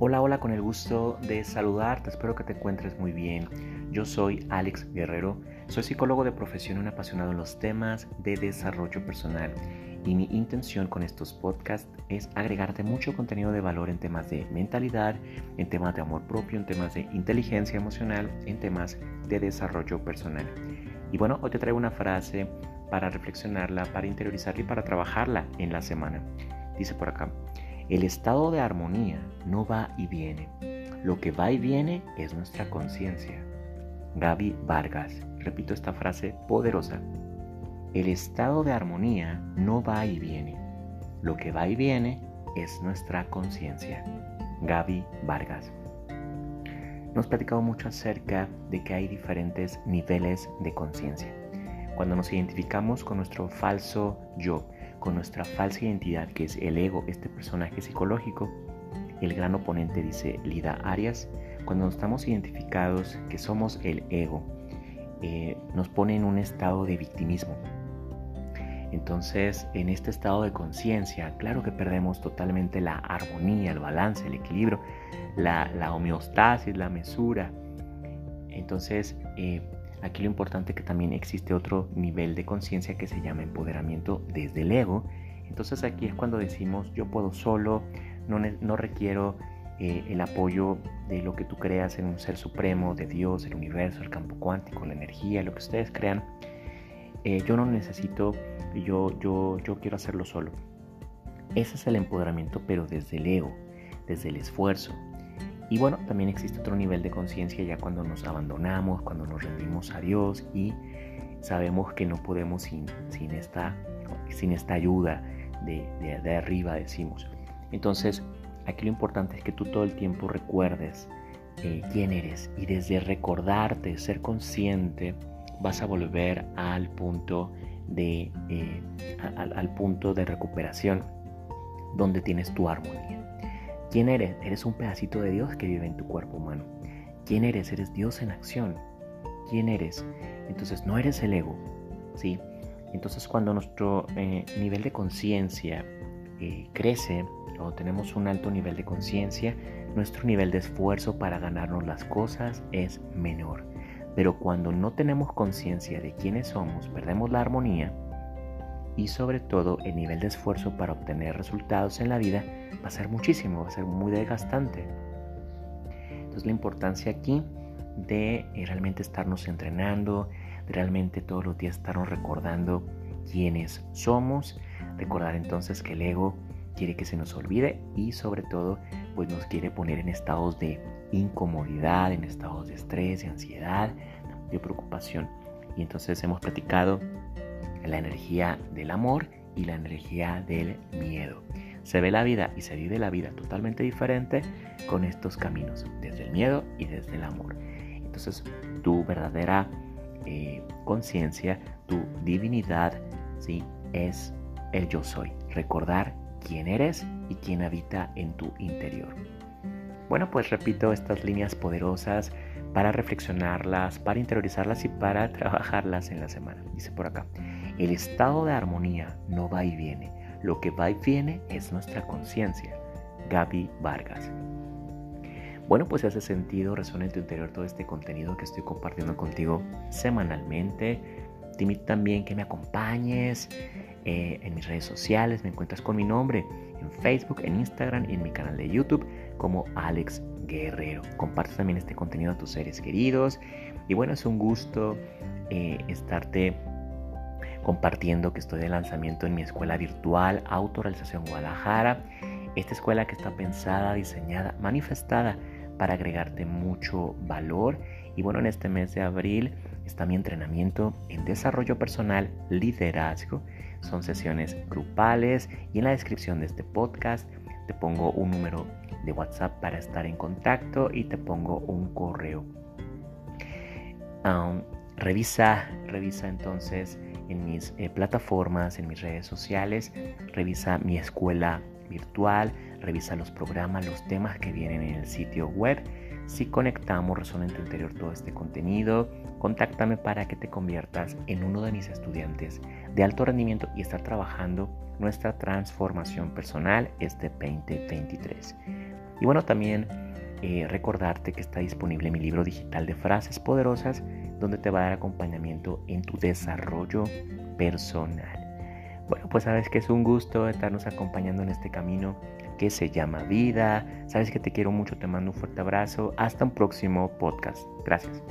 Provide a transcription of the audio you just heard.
Hola, hola, con el gusto de saludarte, espero que te encuentres muy bien. Yo soy Alex Guerrero, soy psicólogo de profesión y un apasionado en los temas de desarrollo personal y mi intención con estos podcasts es agregarte mucho contenido de valor en temas de mentalidad, en temas de amor propio, en temas de inteligencia emocional, en temas de desarrollo personal. Y bueno, hoy te traigo una frase para reflexionarla, para interiorizarla y para trabajarla en la semana. Dice por acá, el estado de armonía no va y viene. Lo que va y viene es nuestra conciencia. Gaby Vargas. Repito esta frase poderosa. El estado de armonía no va y viene. Lo que va y viene es nuestra conciencia. Gaby Vargas. Nos platicado mucho acerca de que hay diferentes niveles de conciencia. Cuando nos identificamos con nuestro falso yo, con nuestra falsa identidad que es el ego, este personaje psicológico, el gran oponente dice Lida Arias, cuando estamos identificados que somos el ego, eh, nos pone en un estado de victimismo. Entonces, en este estado de conciencia, claro que perdemos totalmente la armonía, el balance, el equilibrio, la, homeostasis, la mesura. Entonces, eh, Aquí lo importante es que también existe otro nivel de conciencia que se llama empoderamiento desde el ego. Entonces aquí es cuando decimos yo puedo solo, no, no requiero eh, el apoyo de lo que tú creas en un ser supremo, de Dios, el universo, el campo cuántico, la energía, lo que ustedes crean. Eh, yo no necesito, yo, yo, yo quiero hacerlo solo. Ese es el empoderamiento, pero desde el ego, desde el esfuerzo, y bueno, también existe otro nivel de conciencia ya cuando nos abandonamos, cuando nos rendimos a Dios y sabemos que no podemos sin, sin, esta, sin esta ayuda de, de, arriba, decimos. Entonces, aquí lo importante es que tú todo el tiempo recuerdes eh, quién eres y desde recordarte, ser consciente, vas a volver al punto de, eh, al punto de recuperación donde tienes tu armonía. ¿Quién eres? Eres un pedacito de Dios que vive en tu cuerpo humano. ¿Quién eres? Eres Dios en acción. ¿Quién eres? Entonces no eres el ego, ¿sí? Entonces cuando nuestro eh, nivel de conciencia eh, crece o tenemos un alto nivel de conciencia, nuestro nivel de esfuerzo para ganarnos las cosas es menor. Pero cuando no tenemos conciencia de quiénes somos, perdemos la armonía, y sobre todo el nivel de esfuerzo para obtener resultados en la vida va a ser muchísimo, va a ser muy desgastante. Entonces la importancia aquí de eh, realmente estarnos entrenando, de realmente todos los días estarnos recordando quiénes somos, recordar entonces que el ego quiere que se nos olvide y sobre todo pues nos quiere poner en estados de incomodidad, en estados de estrés, de ansiedad, de preocupación. Y entonces hemos platicado la energía del amor y la energía del miedo. Se ve la vida y se vive la vida totalmente diferente con estos caminos, desde el miedo y desde el amor. Entonces, tu verdadera eh, conciencia, tu divinidad, ¿sí? es el yo soy. Recordar quién eres y quién habita en tu interior. Bueno, pues repito estas líneas poderosas para reflexionarlas, para interiorizarlas y para trabajarlas en la semana. Dice por acá, el estado de armonía no va y viene, lo que va y viene es nuestra conciencia. Gaby Vargas. Bueno, pues hace sentido, resuena en tu interior todo este contenido que estoy compartiendo contigo semanalmente. Te invito también que me acompañes eh, en mis redes sociales. Me encuentras con mi nombre en Facebook, en Instagram y en mi canal de YouTube como Alex Guerrero. Comparte también este contenido a tus seres queridos. Y bueno, es un gusto eh, estarte compartiendo que estoy de lanzamiento en mi escuela virtual Autorrealización Guadalajara. Esta escuela que está pensada, diseñada, manifestada para agregarte mucho valor. Y bueno, en este mes de abril está mi entrenamiento en desarrollo personal, liderazgo. Son sesiones grupales y en la descripción de este podcast te pongo un número de WhatsApp para estar en contacto y te pongo un correo. Um, revisa, revisa entonces en mis eh, plataformas, en mis redes sociales, revisa mi escuela virtual, revisa los programas, los temas que vienen en el sitio web. Si conectamos, resuena en tu interior todo este contenido, contáctame para que te conviertas en uno de mis estudiantes de alto rendimiento y estar trabajando nuestra transformación personal este 2023. Y bueno, también eh, recordarte que está disponible mi libro digital de frases poderosas, donde te va a dar acompañamiento en tu desarrollo personal. Bueno, pues sabes que es un gusto estarnos acompañando en este camino que se llama vida. Sabes que te quiero mucho, te mando un fuerte abrazo. Hasta un próximo podcast. Gracias.